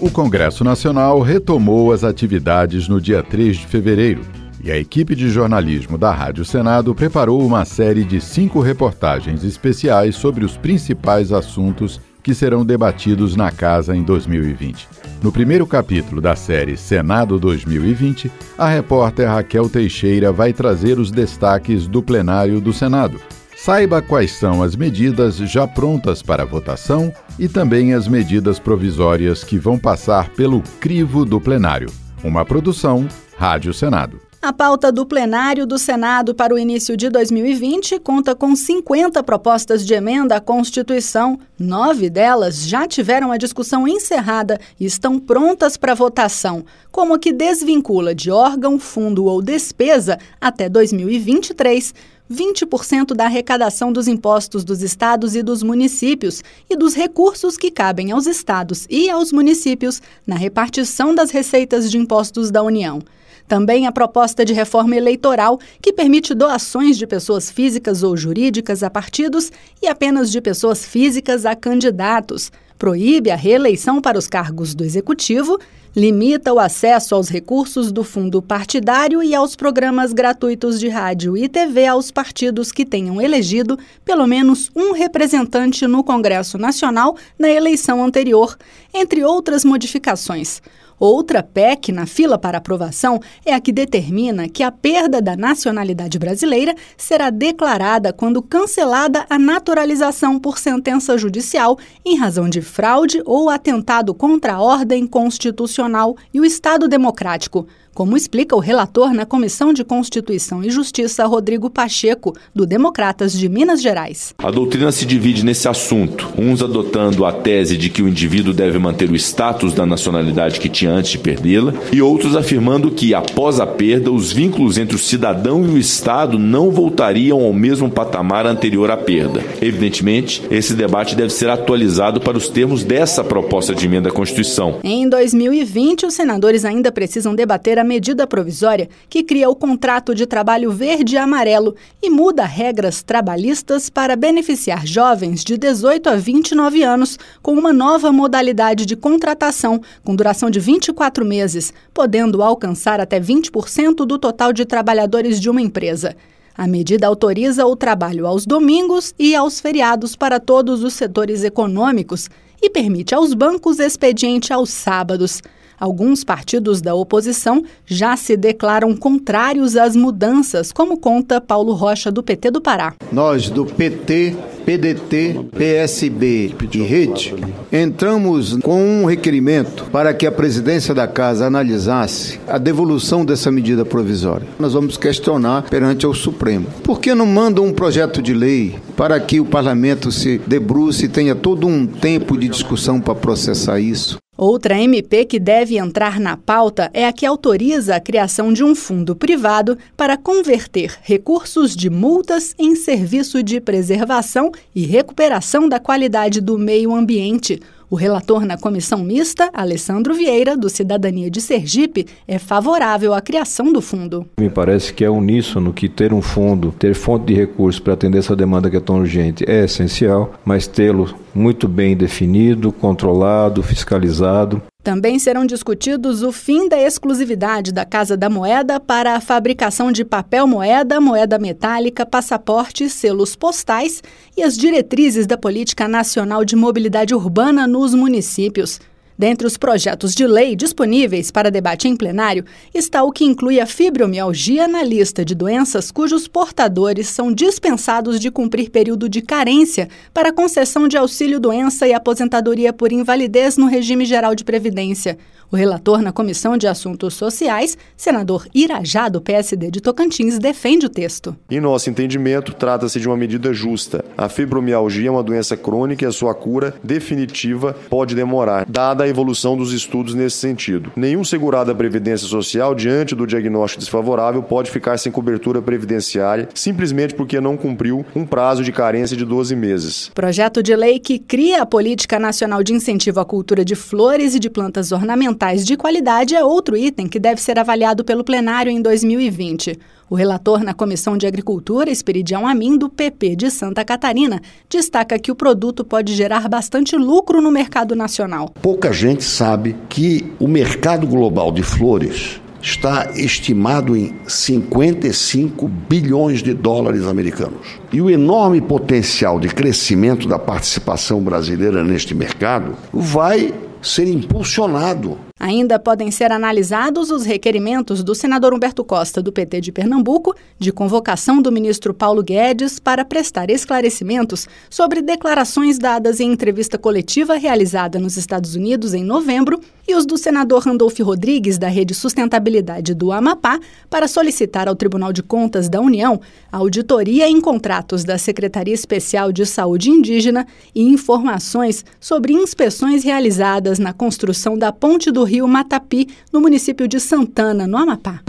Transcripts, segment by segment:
O Congresso Nacional retomou as atividades no dia 3 de fevereiro e a equipe de jornalismo da Rádio Senado preparou uma série de cinco reportagens especiais sobre os principais assuntos que serão debatidos na casa em 2020. No primeiro capítulo da série Senado 2020, a repórter Raquel Teixeira vai trazer os destaques do plenário do Senado. Saiba quais são as medidas já prontas para votação e também as medidas provisórias que vão passar pelo crivo do plenário. Uma produção Rádio Senado. A pauta do plenário do Senado para o início de 2020 conta com 50 propostas de emenda à Constituição. Nove delas já tiveram a discussão encerrada e estão prontas para votação, como a que desvincula de órgão, fundo ou despesa até 2023 20% da arrecadação dos impostos dos estados e dos municípios e dos recursos que cabem aos estados e aos municípios na repartição das receitas de impostos da União. Também a proposta de reforma eleitoral, que permite doações de pessoas físicas ou jurídicas a partidos e apenas de pessoas físicas a candidatos. Proíbe a reeleição para os cargos do executivo limita o acesso aos recursos do fundo partidário e aos programas gratuitos de rádio e TV aos partidos que tenham elegido pelo menos um representante no Congresso Nacional na eleição anterior, entre outras modificações. Outra PEC na fila para aprovação é a que determina que a perda da nacionalidade brasileira será declarada quando cancelada a naturalização por sentença judicial em razão de fraude ou atentado contra a ordem constitucional e o Estado democrático como explica o relator na Comissão de Constituição e Justiça, Rodrigo Pacheco, do Democratas de Minas Gerais. A doutrina se divide nesse assunto, uns adotando a tese de que o indivíduo deve manter o status da nacionalidade que tinha antes de perdê-la, e outros afirmando que, após a perda, os vínculos entre o cidadão e o Estado não voltariam ao mesmo patamar anterior à perda. Evidentemente, esse debate deve ser atualizado para os termos dessa proposta de emenda à Constituição. Em 2020, os senadores ainda precisam debater a medida provisória que cria o contrato de trabalho verde e amarelo e muda regras trabalhistas para beneficiar jovens de 18 a 29 anos com uma nova modalidade de contratação com duração de 24 meses, podendo alcançar até 20% do total de trabalhadores de uma empresa. A medida autoriza o trabalho aos domingos e aos feriados para todos os setores econômicos e permite aos bancos expediente aos sábados. Alguns partidos da oposição já se declaram contrários às mudanças, como conta Paulo Rocha, do PT do Pará. Nós, do PT, PDT, PSB e Rede, entramos com um requerimento para que a presidência da Casa analisasse a devolução dessa medida provisória. Nós vamos questionar perante o Supremo. Por que não manda um projeto de lei para que o parlamento se debruce e tenha todo um tempo de discussão para processar isso? Outra MP que deve entrar na pauta é a que autoriza a criação de um fundo privado para converter recursos de multas em serviço de preservação e recuperação da qualidade do meio ambiente. O relator na comissão mista, Alessandro Vieira, do Cidadania de Sergipe, é favorável à criação do fundo. Me parece que é uníssono que ter um fundo, ter fonte de recursos para atender essa demanda que é tão urgente é essencial, mas tê-lo muito bem definido, controlado, fiscalizado, também serão discutidos o fim da exclusividade da Casa da Moeda para a fabricação de papel moeda, moeda metálica, passaportes, selos postais e as diretrizes da Política Nacional de Mobilidade Urbana nos municípios. Dentre os projetos de lei disponíveis para debate em plenário está o que inclui a fibromialgia na lista de doenças cujos portadores são dispensados de cumprir período de carência para concessão de auxílio-doença e aposentadoria por invalidez no regime geral de previdência. O relator na Comissão de Assuntos Sociais, senador Irajá, do PSD de Tocantins, defende o texto. Em nosso entendimento, trata-se de uma medida justa. A fibromialgia é uma doença crônica e a sua cura definitiva pode demorar, dada a evolução dos estudos nesse sentido. Nenhum segurado da Previdência Social, diante do diagnóstico desfavorável, pode ficar sem cobertura previdenciária simplesmente porque não cumpriu um prazo de carência de 12 meses. Projeto de lei que cria a Política Nacional de Incentivo à Cultura de Flores e de Plantas Ornamentais de qualidade é outro item que deve ser avaliado pelo plenário em 2020. O relator na Comissão de Agricultura, Esperidião Amin, do PP de Santa Catarina, destaca que o produto pode gerar bastante lucro no mercado nacional. Pouca gente sabe que o mercado global de flores está estimado em 55 bilhões de dólares americanos. E o enorme potencial de crescimento da participação brasileira neste mercado vai ser impulsionado Ainda podem ser analisados os requerimentos do senador Humberto Costa, do PT de Pernambuco, de convocação do ministro Paulo Guedes para prestar esclarecimentos sobre declarações dadas em entrevista coletiva realizada nos Estados Unidos em novembro, e os do senador Randolph Rodrigues, da Rede Sustentabilidade do Amapá, para solicitar ao Tribunal de Contas da União auditoria em contratos da Secretaria Especial de Saúde Indígena e informações sobre inspeções realizadas na construção da Ponte do rio Matapi, no município de Santana, no Amapá.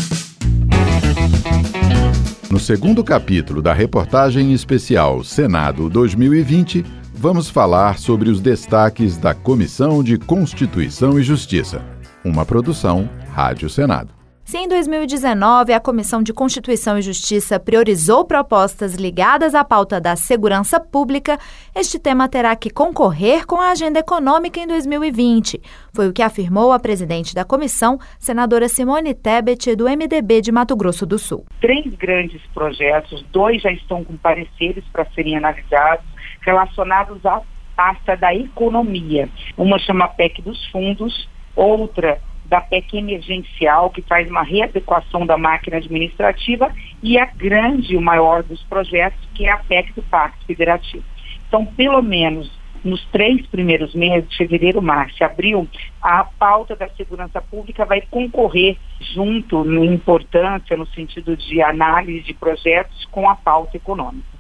No segundo capítulo da reportagem especial Senado 2020, vamos falar sobre os destaques da Comissão de Constituição e Justiça, uma produção Rádio Senado. Se em 2019 a Comissão de Constituição e Justiça priorizou propostas ligadas à pauta da segurança pública, este tema terá que concorrer com a agenda econômica em 2020. Foi o que afirmou a presidente da comissão, senadora Simone Tebet, do MDB de Mato Grosso do Sul. Três grandes projetos, dois já estão com pareceres para serem analisados, relacionados à pasta da economia. Uma chama PEC dos fundos, outra da PEC emergencial, que faz uma readequação da máquina administrativa, e a grande, o maior dos projetos, que é a PEC do Pacto Federativo. Então, pelo menos nos três primeiros meses, fevereiro, março, abril, a pauta da segurança pública vai concorrer junto em importância no sentido de análise de projetos com a pauta econômica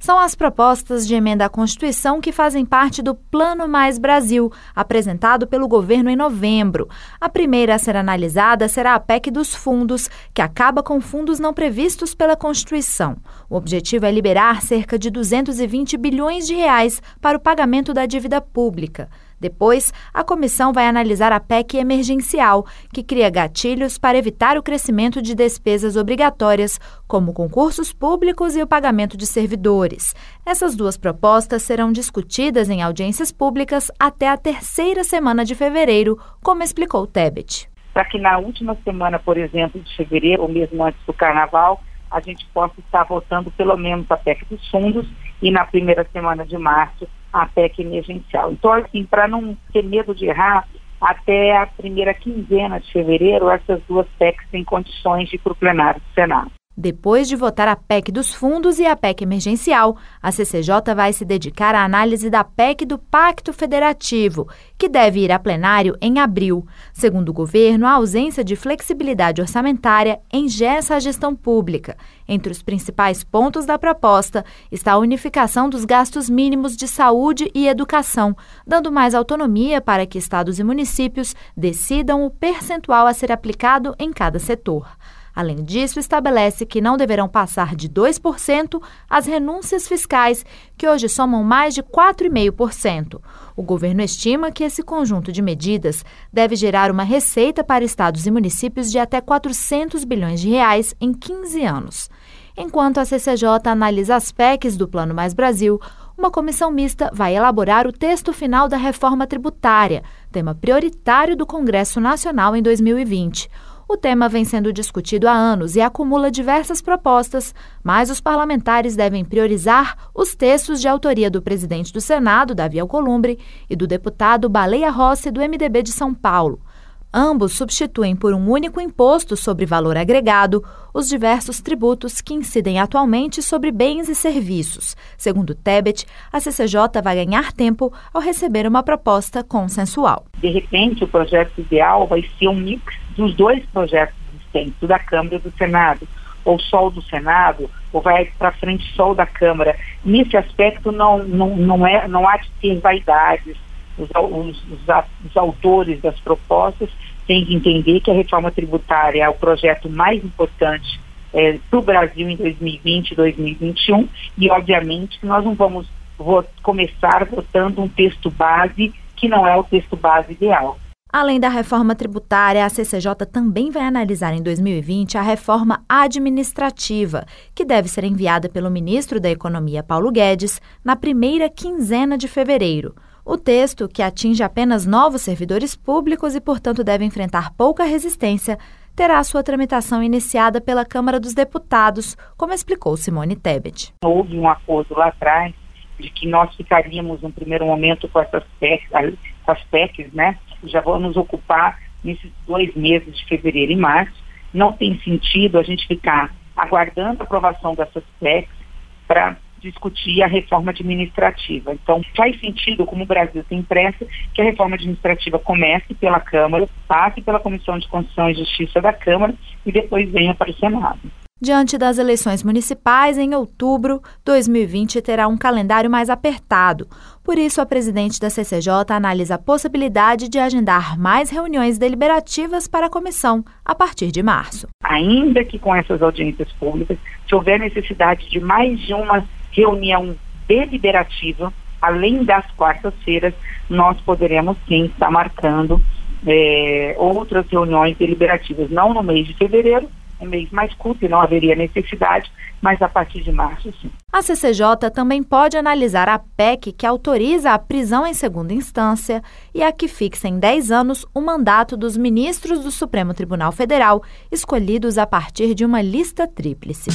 são as propostas de emenda à Constituição que fazem parte do Plano Mais Brasil, apresentado pelo governo em novembro. A primeira a ser analisada será a PEC dos fundos, que acaba com fundos não previstos pela Constituição. O objetivo é liberar cerca de 220 bilhões de reais para o pagamento da dívida pública. Depois, a comissão vai analisar a PEC emergencial, que cria gatilhos para evitar o crescimento de despesas obrigatórias, como concursos públicos e o pagamento de servidores. Essas duas propostas serão discutidas em audiências públicas até a terceira semana de fevereiro, como explicou Tebet. Para que na última semana, por exemplo, de fevereiro, ou mesmo antes do carnaval, a gente possa estar votando pelo menos a PEC dos fundos e na primeira semana de março a PEC emergencial. Então, assim, para não ter medo de errar, até a primeira quinzena de fevereiro, essas duas PECs têm condições de ir para o plenário do Senado. Depois de votar a PEC dos fundos e a PEC emergencial, a CCJ vai se dedicar à análise da PEC do Pacto Federativo, que deve ir a plenário em abril. Segundo o governo, a ausência de flexibilidade orçamentária engessa a gestão pública. Entre os principais pontos da proposta está a unificação dos gastos mínimos de saúde e educação, dando mais autonomia para que estados e municípios decidam o percentual a ser aplicado em cada setor. Além disso, estabelece que não deverão passar de 2% as renúncias fiscais, que hoje somam mais de 4,5%. O governo estima que esse conjunto de medidas deve gerar uma receita para estados e municípios de até 400 bilhões de reais em 15 anos. Enquanto a CCJ analisa as PECs do Plano Mais Brasil, uma comissão mista vai elaborar o texto final da reforma tributária, tema prioritário do Congresso Nacional em 2020. O tema vem sendo discutido há anos e acumula diversas propostas, mas os parlamentares devem priorizar os textos de autoria do presidente do Senado, Davi Alcolumbre, e do deputado Baleia Rossi, do MDB de São Paulo. Ambos substituem por um único imposto sobre valor agregado os diversos tributos que incidem atualmente sobre bens e serviços. Segundo Tebet, a CCJ vai ganhar tempo ao receber uma proposta consensual. De repente, o projeto ideal vai ser um mix dos dois projetos existentes, da Câmara e do Senado, ou só o do Senado, ou vai para frente só o da Câmara. Nesse aspecto, não, não, não, é, não há de ter vaidades. Os, os, os, autores das propostas têm que entender que a reforma tributária é o projeto mais importante é, para o Brasil em 2020 e 2021 e, obviamente, nós não vamos começar votando um texto base que não é o texto base ideal. Além da reforma tributária, a CCJ também vai analisar em 2020 a reforma administrativa, que deve ser enviada pelo ministro da Economia, Paulo Guedes, na primeira quinzena de fevereiro. O texto, que atinge apenas novos servidores públicos e, portanto, deve enfrentar pouca resistência, terá sua tramitação iniciada pela Câmara dos Deputados, como explicou Simone Tebet. Houve um acordo lá atrás de que nós ficaríamos, no primeiro momento, com essas PECs, as PECs né? Já vamos ocupar nesses dois meses de fevereiro e março. Não tem sentido a gente ficar aguardando a aprovação dessas PECs para discutir a reforma administrativa. Então, faz sentido, como o Brasil tem pressa, que a reforma administrativa comece pela Câmara, passe pela Comissão de Constituição e Justiça da Câmara e depois venha para o Senado. Diante das eleições municipais, em outubro, 2020 terá um calendário mais apertado. Por isso, a presidente da CCJ analisa a possibilidade de agendar mais reuniões deliberativas para a comissão a partir de março. Ainda que com essas audiências públicas, se houver necessidade de mais de uma reunião deliberativa, além das quartas-feiras, nós poderemos sim estar marcando é, outras reuniões deliberativas, não no mês de fevereiro, um mês mais curto e não haveria necessidade, mas a partir de março, sim. A CCJ também pode analisar a PEC que autoriza a prisão em segunda instância e a que fixa em 10 anos o mandato dos ministros do Supremo Tribunal Federal, escolhidos a partir de uma lista tríplice.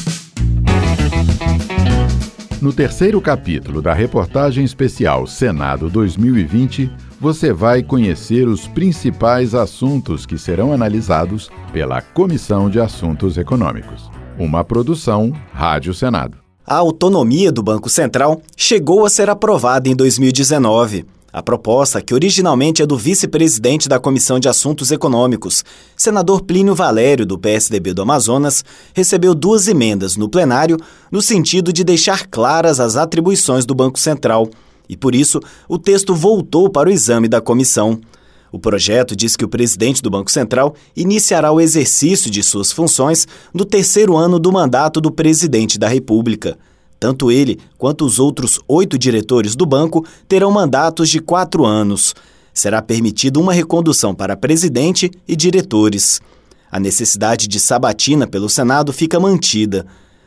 No terceiro capítulo da reportagem especial Senado 2020, você vai conhecer os principais assuntos que serão analisados pela Comissão de Assuntos Econômicos. Uma produção Rádio Senado. A autonomia do Banco Central chegou a ser aprovada em 2019. A proposta, que originalmente é do vice-presidente da Comissão de Assuntos Econômicos, senador Plínio Valério, do PSDB do Amazonas, recebeu duas emendas no plenário no sentido de deixar claras as atribuições do Banco Central. E por isso, o texto voltou para o exame da comissão. O projeto diz que o presidente do Banco Central iniciará o exercício de suas funções no terceiro ano do mandato do presidente da República. Tanto ele quanto os outros oito diretores do banco terão mandatos de quatro anos. Será permitida uma recondução para presidente e diretores. A necessidade de sabatina pelo Senado fica mantida.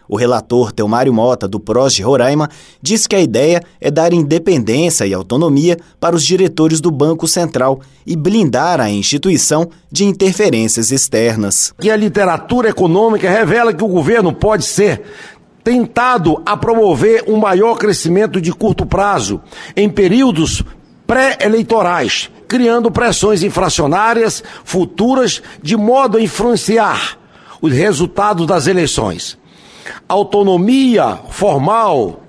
O relator Teomário Mota, do PROS de Roraima, diz que a ideia é dar independência e autonomia para os diretores do Banco Central e blindar a instituição de interferências externas. Que a literatura econômica revela que o governo pode ser tentado a promover um maior crescimento de curto prazo em períodos pré-eleitorais, criando pressões inflacionárias futuras de modo a influenciar os resultados das eleições. A autonomia formal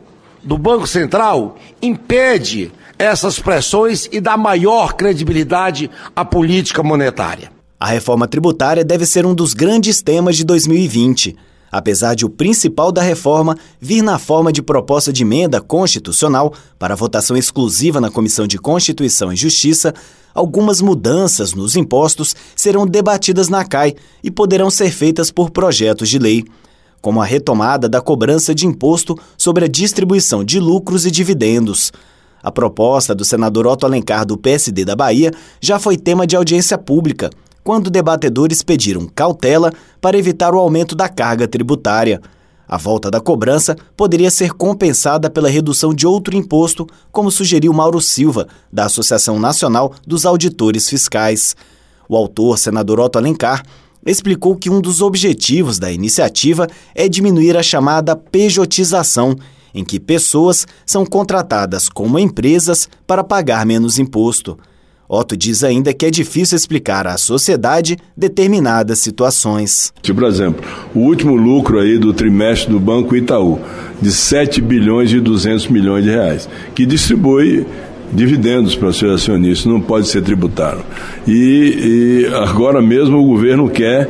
do Banco Central impede essas pressões e dá maior credibilidade à política monetária. A reforma tributária deve ser um dos grandes temas de 2020 apesar de o principal da reforma vir na forma de proposta de emenda constitucional para votação exclusiva na Comissão de Constituição e Justiça, algumas mudanças nos impostos serão debatidas na CAI e poderão ser feitas por projetos de lei, como a retomada da cobrança de imposto sobre a distribuição de lucros e dividendos. A proposta do senador Otto Alencar do PSD da Bahia já foi tema de audiência pública quando debatedores pediram cautela para evitar o aumento da carga tributária. A volta da cobrança poderia ser compensada pela redução de outro imposto, como sugeriu Mauro Silva, da Associação Nacional dos Auditores Fiscais. O autor, senador Otto Alencar, explicou que um dos objetivos da iniciativa é diminuir a chamada pejotização, em que pessoas são contratadas como empresas para pagar menos imposto. Otto diz ainda que é difícil explicar à sociedade determinadas situações. Tipo, por exemplo, o último lucro aí do trimestre do Banco Itaú, de 7 bilhões e 200 milhões de reais, que distribui dividendos para seus acionistas, não pode ser tributado. E, e agora mesmo o governo quer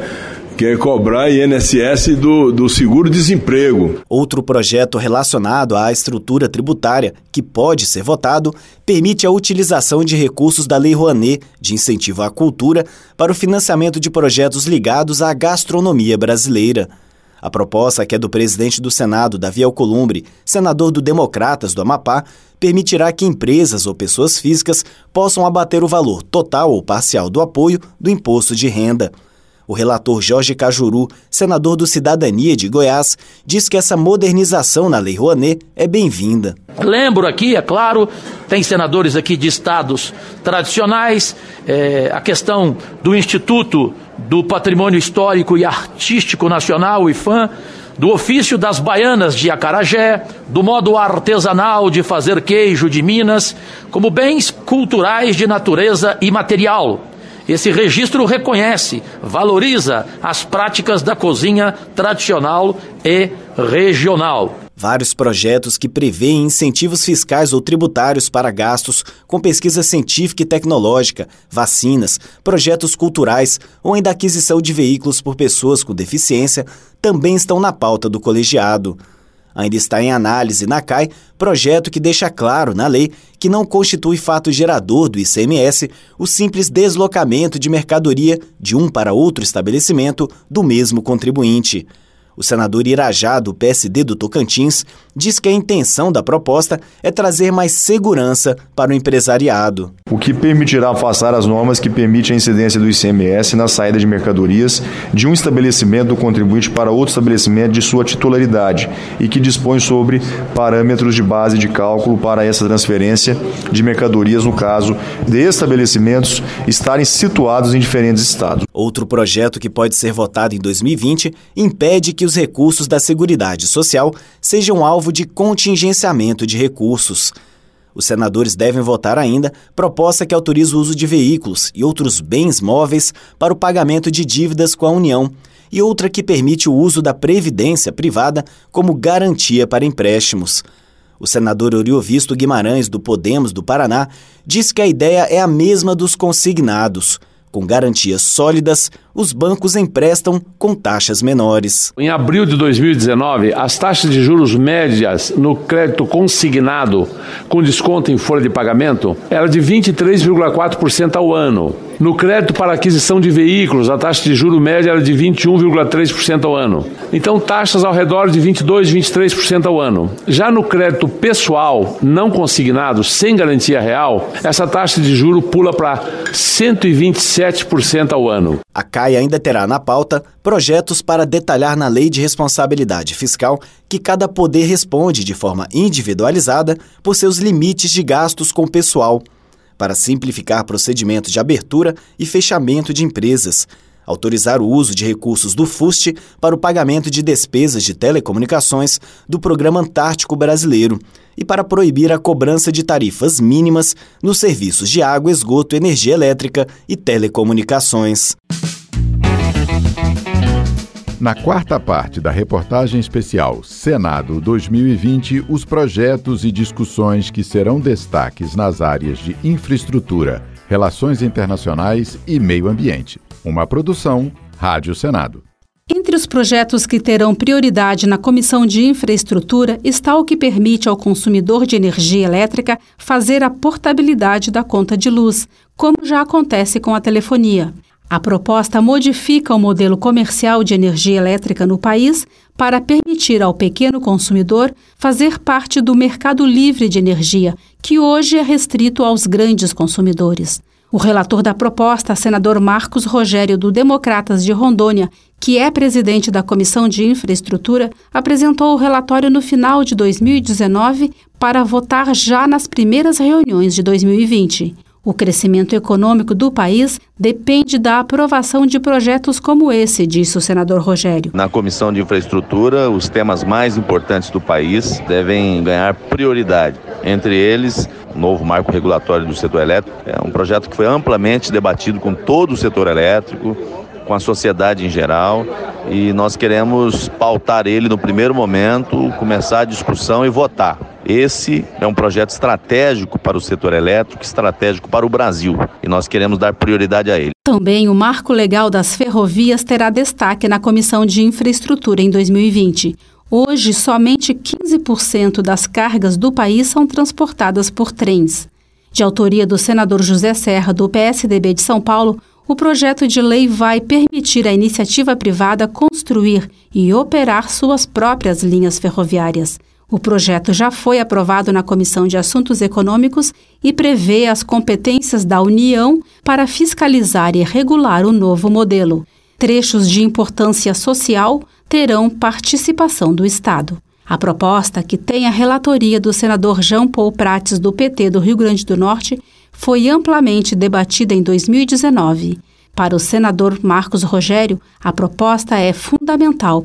quer cobrar INSS do, do seguro-desemprego. Outro projeto relacionado à estrutura tributária, que pode ser votado, permite a utilização de recursos da Lei Rouanet de incentivo à cultura para o financiamento de projetos ligados à gastronomia brasileira. A proposta, que é do presidente do Senado, Davi Alcolumbre, senador do Democratas do Amapá, permitirá que empresas ou pessoas físicas possam abater o valor total ou parcial do apoio do imposto de renda. O relator Jorge Cajuru, senador do Cidadania de Goiás, diz que essa modernização na Lei Rouanet é bem-vinda. Lembro aqui, é claro, tem senadores aqui de estados tradicionais, é, a questão do Instituto do Patrimônio Histórico e Artístico Nacional, o IFAM, do ofício das baianas de Acarajé, do modo artesanal de fazer queijo de Minas, como bens culturais de natureza imaterial. Esse registro reconhece, valoriza as práticas da cozinha tradicional e regional. Vários projetos que prevêem incentivos fiscais ou tributários para gastos com pesquisa científica e tecnológica, vacinas, projetos culturais ou ainda aquisição de veículos por pessoas com deficiência também estão na pauta do colegiado. Ainda está em análise na CAI projeto que deixa claro na lei que não constitui fato gerador do ICMS o simples deslocamento de mercadoria de um para outro estabelecimento do mesmo contribuinte. O senador Irajá, do PSD do Tocantins, diz que a intenção da proposta é trazer mais segurança para o empresariado. O que permitirá afastar as normas que permitem a incidência do ICMS na saída de mercadorias de um estabelecimento do contribuinte para outro estabelecimento de sua titularidade e que dispõe sobre parâmetros de base de cálculo para essa transferência de mercadorias no caso de estabelecimentos estarem situados em diferentes estados. Outro projeto que pode ser votado em 2020 impede que os recursos da Seguridade Social sejam alvo de contingenciamento de recursos. Os senadores devem votar ainda proposta que autoriza o uso de veículos e outros bens móveis para o pagamento de dívidas com a União, e outra que permite o uso da previdência privada como garantia para empréstimos. O senador Oriovisto Guimarães, do Podemos do Paraná, diz que a ideia é a mesma dos consignados. Com garantias sólidas, os bancos emprestam com taxas menores. Em abril de 2019, as taxas de juros médias no crédito consignado, com desconto em folha de pagamento, era de 23,4% ao ano. No crédito para aquisição de veículos, a taxa de juro média era de 21,3% ao ano. Então, taxas ao redor de 22, 23% ao ano. Já no crédito pessoal não consignado, sem garantia real, essa taxa de juro pula para 127% ao ano. A CAI ainda terá na pauta projetos para detalhar na Lei de Responsabilidade Fiscal que cada poder responde de forma individualizada por seus limites de gastos com pessoal. Para simplificar procedimentos de abertura e fechamento de empresas, autorizar o uso de recursos do FUST para o pagamento de despesas de telecomunicações do Programa Antártico Brasileiro e para proibir a cobrança de tarifas mínimas nos serviços de água, esgoto, energia elétrica e telecomunicações. Na quarta parte da reportagem especial Senado 2020, os projetos e discussões que serão destaques nas áreas de infraestrutura, relações internacionais e meio ambiente. Uma produção Rádio Senado. Entre os projetos que terão prioridade na Comissão de Infraestrutura está o que permite ao consumidor de energia elétrica fazer a portabilidade da conta de luz, como já acontece com a telefonia. A proposta modifica o modelo comercial de energia elétrica no país para permitir ao pequeno consumidor fazer parte do mercado livre de energia, que hoje é restrito aos grandes consumidores. O relator da proposta, senador Marcos Rogério, do Democratas de Rondônia, que é presidente da Comissão de Infraestrutura, apresentou o relatório no final de 2019 para votar já nas primeiras reuniões de 2020. O crescimento econômico do país depende da aprovação de projetos como esse, disse o senador Rogério. Na Comissão de Infraestrutura, os temas mais importantes do país devem ganhar prioridade. Entre eles, o novo marco regulatório do setor elétrico. É um projeto que foi amplamente debatido com todo o setor elétrico, com a sociedade em geral, e nós queremos pautar ele no primeiro momento, começar a discussão e votar. Esse é um projeto estratégico para o setor elétrico, estratégico para o Brasil, e nós queremos dar prioridade a ele. Também o Marco Legal das Ferrovias terá destaque na Comissão de Infraestrutura em 2020. Hoje, somente 15% das cargas do país são transportadas por trens. De autoria do senador José Serra, do PSDB de São Paulo, o projeto de lei vai permitir à iniciativa privada construir e operar suas próprias linhas ferroviárias. O projeto já foi aprovado na Comissão de Assuntos Econômicos e prevê as competências da União para fiscalizar e regular o novo modelo. trechos de importância social terão participação do Estado. A proposta, que tem a relatoria do senador Jean Paul Prates do PT do Rio Grande do Norte, foi amplamente debatida em 2019 para o senador Marcos Rogério, a proposta é fundamental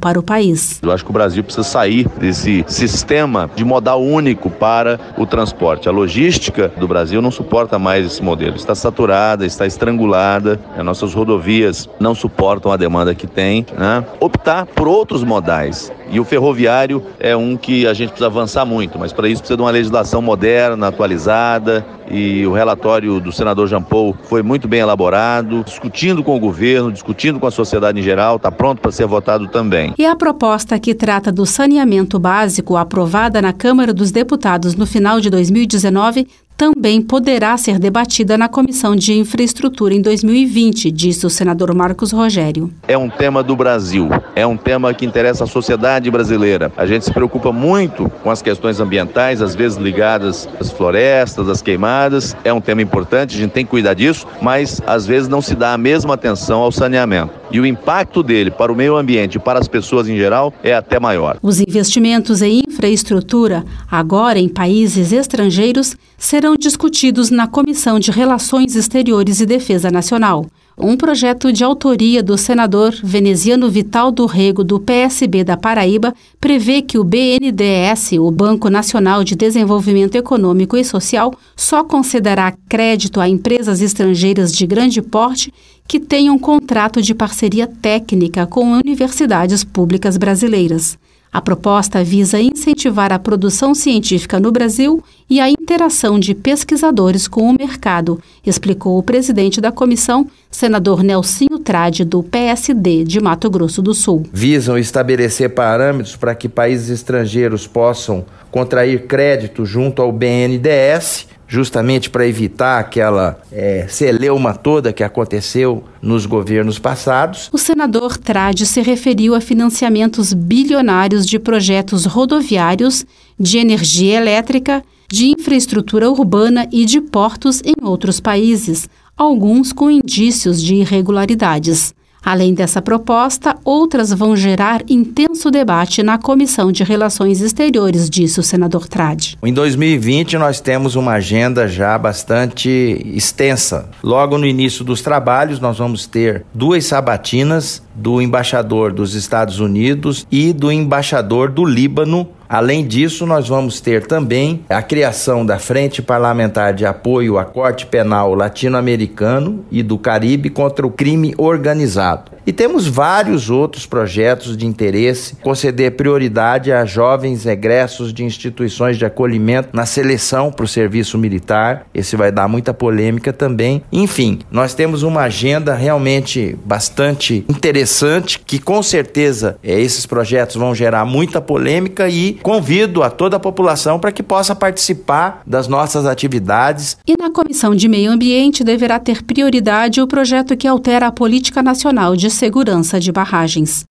para o país. Eu acho que o Brasil precisa sair desse sistema de modal único para o transporte. A logística do Brasil não suporta mais esse modelo. Está saturada, está estrangulada, as nossas rodovias não suportam a demanda que tem. Né? Optar por outros modais. E o ferroviário é um que a gente precisa avançar muito, mas para isso precisa de uma legislação moderna, atualizada, e o relatório do senador Jean Paul foi muito bem elaborado, discutindo com o governo, discutindo com a sociedade em geral, está pronto para ser votado também. E a proposta que trata do saneamento básico, aprovada na Câmara dos Deputados no final de 2019, também poderá ser debatida na Comissão de Infraestrutura em 2020, disse o senador Marcos Rogério. É um tema do Brasil, é um tema que interessa a sociedade brasileira. A gente se preocupa muito com as questões ambientais, às vezes ligadas às florestas, às queimadas. É um tema importante, a gente tem que cuidar disso, mas às vezes não se dá a mesma atenção ao saneamento. E o impacto dele para o meio ambiente e para as pessoas em geral é até maior. Os investimentos em infraestrutura, agora em países estrangeiros, serão discutidos na Comissão de Relações Exteriores e Defesa Nacional. Um projeto de autoria do senador veneziano Vital do Rego, do PSB da Paraíba, prevê que o BNDES, o Banco Nacional de Desenvolvimento Econômico e Social, só concederá crédito a empresas estrangeiras de grande porte que tenham contrato de parceria técnica com universidades públicas brasileiras. A proposta visa incentivar a produção científica no Brasil e a interação de pesquisadores com o mercado, explicou o presidente da comissão, senador Nelsinho Trade, do PSD de Mato Grosso do Sul. Visam estabelecer parâmetros para que países estrangeiros possam contrair crédito junto ao BNDES justamente para evitar aquela é, celeuma toda que aconteceu nos governos passados. O senador Trade se referiu a financiamentos bilionários de projetos rodoviários, de energia elétrica, de infraestrutura urbana e de portos em outros países, alguns com indícios de irregularidades. Além dessa proposta, outras vão gerar intenso debate na Comissão de Relações Exteriores, disse o senador Trade. Em 2020, nós temos uma agenda já bastante extensa. Logo no início dos trabalhos, nós vamos ter duas sabatinas do embaixador dos Estados Unidos e do embaixador do Líbano Além disso, nós vamos ter também a criação da Frente Parlamentar de Apoio à Corte Penal Latino-Americano e do Caribe contra o Crime Organizado. E temos vários outros projetos de interesse, conceder prioridade a jovens egressos de instituições de acolhimento na seleção para o serviço militar. Esse vai dar muita polêmica também. Enfim, nós temos uma agenda realmente bastante interessante que com certeza é, esses projetos vão gerar muita polêmica e convido a toda a população para que possa participar das nossas atividades. E na Comissão de Meio Ambiente deverá ter prioridade o projeto que altera a política nacional de segurança de barragens.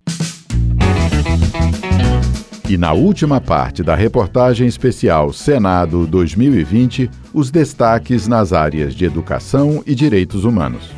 E na última parte da reportagem especial Senado 2020, os destaques nas áreas de educação e direitos humanos.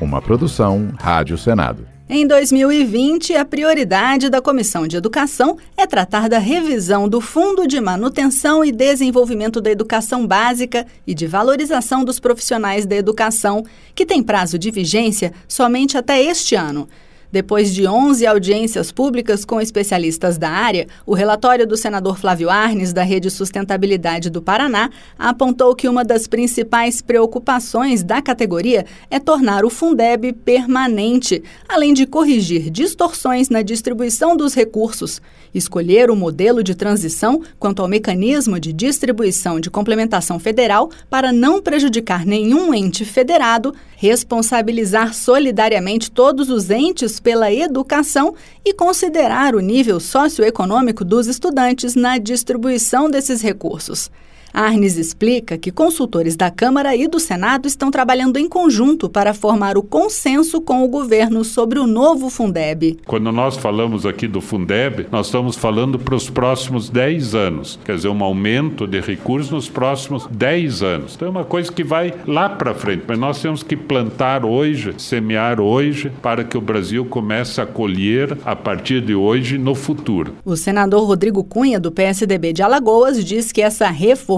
Uma produção Rádio Senado. Em 2020, a prioridade da Comissão de Educação é tratar da revisão do Fundo de Manutenção e Desenvolvimento da Educação Básica e de Valorização dos Profissionais da Educação, que tem prazo de vigência somente até este ano. Depois de 11 audiências públicas com especialistas da área, o relatório do senador Flávio Arnes, da Rede Sustentabilidade do Paraná, apontou que uma das principais preocupações da categoria é tornar o Fundeb permanente, além de corrigir distorções na distribuição dos recursos, escolher o modelo de transição quanto ao mecanismo de distribuição de complementação federal para não prejudicar nenhum ente federado, responsabilizar solidariamente todos os entes pela educação e considerar o nível socioeconômico dos estudantes na distribuição desses recursos. Arnes explica que consultores da Câmara e do Senado estão trabalhando em conjunto para formar o consenso com o governo sobre o novo Fundeb. Quando nós falamos aqui do Fundeb, nós estamos falando para os próximos 10 anos, quer dizer, um aumento de recursos nos próximos 10 anos. Então é uma coisa que vai lá para frente, mas nós temos que plantar hoje, semear hoje, para que o Brasil comece a colher a partir de hoje no futuro. O senador Rodrigo Cunha, do PSDB de Alagoas, diz que essa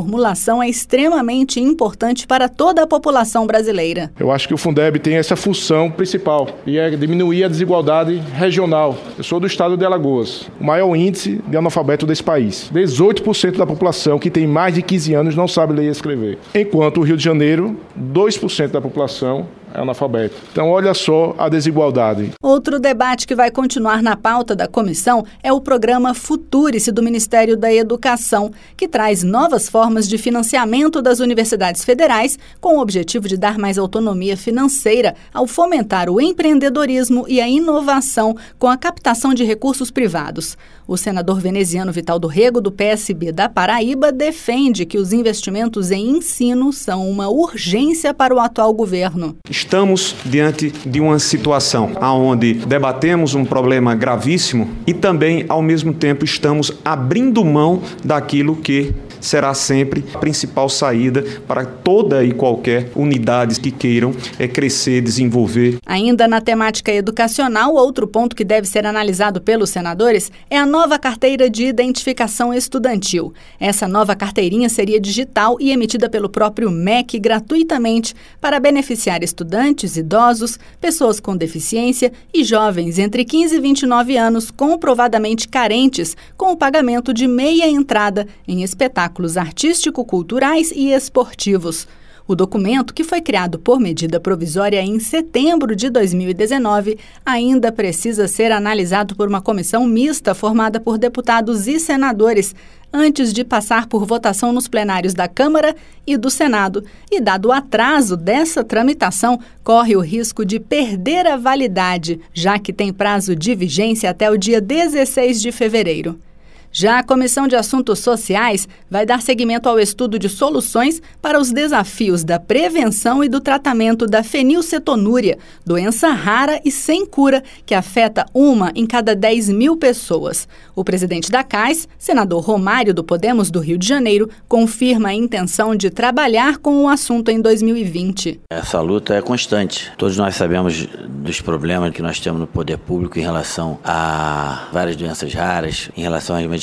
reformulação é extremamente importante para toda a população brasileira. Eu acho que o Fundeb tem essa função principal e é diminuir a desigualdade regional. Eu sou do estado de Alagoas, o maior índice de analfabeto desse país. 18% da população que tem mais de 15 anos não sabe ler e escrever. Enquanto o Rio de Janeiro, 2% da população é analfabeto. Então, olha só a desigualdade. Outro debate que vai continuar na pauta da comissão é o programa Futurice do Ministério da Educação, que traz novas formas de financiamento das universidades federais com o objetivo de dar mais autonomia financeira ao fomentar o empreendedorismo e a inovação com a captação de recursos privados. O senador veneziano Vital do Rego, do PSB da Paraíba, defende que os investimentos em ensino são uma urgência para o atual governo. Estamos diante de uma situação onde debatemos um problema gravíssimo e também, ao mesmo tempo, estamos abrindo mão daquilo que será sempre a principal saída para toda e qualquer unidade que queiram é, crescer, desenvolver. Ainda na temática educacional, outro ponto que deve ser analisado pelos senadores é a nova carteira de identificação estudantil. Essa nova carteirinha seria digital e emitida pelo próprio MEC gratuitamente para beneficiar estudantes, idosos, pessoas com deficiência e jovens entre 15 e 29 anos comprovadamente carentes com o pagamento de meia entrada em espetáculos artístico-culturais e esportivos. O documento, que foi criado por medida provisória em setembro de 2019, ainda precisa ser analisado por uma comissão mista formada por deputados e senadores, antes de passar por votação nos plenários da Câmara e do Senado. E, dado o atraso dessa tramitação, corre o risco de perder a validade, já que tem prazo de vigência até o dia 16 de fevereiro. Já a Comissão de Assuntos Sociais vai dar seguimento ao estudo de soluções para os desafios da prevenção e do tratamento da fenilcetonúria, doença rara e sem cura que afeta uma em cada 10 mil pessoas. O presidente da CAIS, senador Romário do Podemos do Rio de Janeiro, confirma a intenção de trabalhar com o assunto em 2020. Essa luta é constante. Todos nós sabemos dos problemas que nós temos no poder público em relação a várias doenças raras, em relação às medicamentos.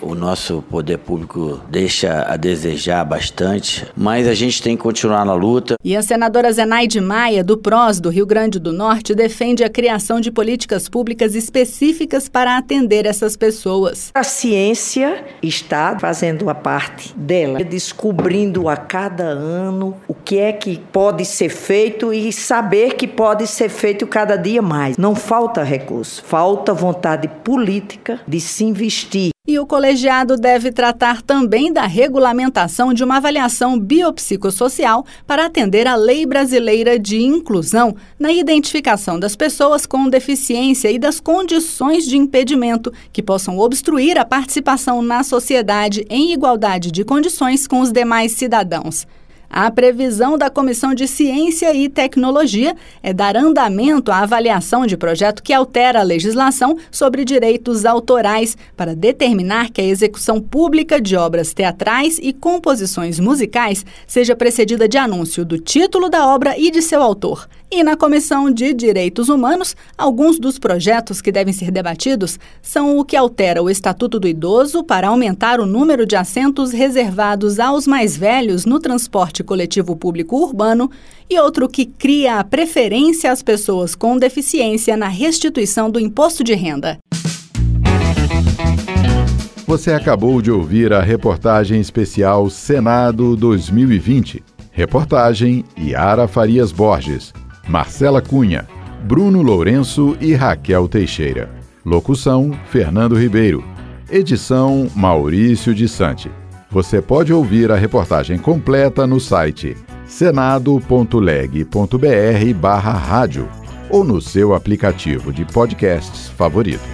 O nosso poder público deixa a desejar bastante, mas a gente tem que continuar na luta. E a senadora Zenaide Maia, do PROS do Rio Grande do Norte, defende a criação de políticas públicas específicas para atender essas pessoas. A ciência está fazendo a parte dela, descobrindo a cada ano o que é que pode ser feito e saber que pode ser feito cada dia mais. Não falta recurso, falta vontade política de se investir e o colegiado deve tratar também da regulamentação de uma avaliação biopsicossocial para atender à Lei Brasileira de Inclusão na identificação das pessoas com deficiência e das condições de impedimento que possam obstruir a participação na sociedade em igualdade de condições com os demais cidadãos. A previsão da Comissão de Ciência e Tecnologia é dar andamento à avaliação de projeto que altera a legislação sobre direitos autorais para determinar que a execução pública de obras teatrais e composições musicais seja precedida de anúncio do título da obra e de seu autor. E na Comissão de Direitos Humanos, alguns dos projetos que devem ser debatidos são o que altera o Estatuto do Idoso para aumentar o número de assentos reservados aos mais velhos no transporte coletivo público urbano e outro que cria a preferência às pessoas com deficiência na restituição do imposto de renda. Você acabou de ouvir a reportagem especial Senado 2020. Reportagem Yara Farias Borges. Marcela Cunha, Bruno Lourenço e Raquel Teixeira. Locução: Fernando Ribeiro. Edição: Maurício de Sante. Você pode ouvir a reportagem completa no site senado.leg.br/rádio ou no seu aplicativo de podcasts favorito.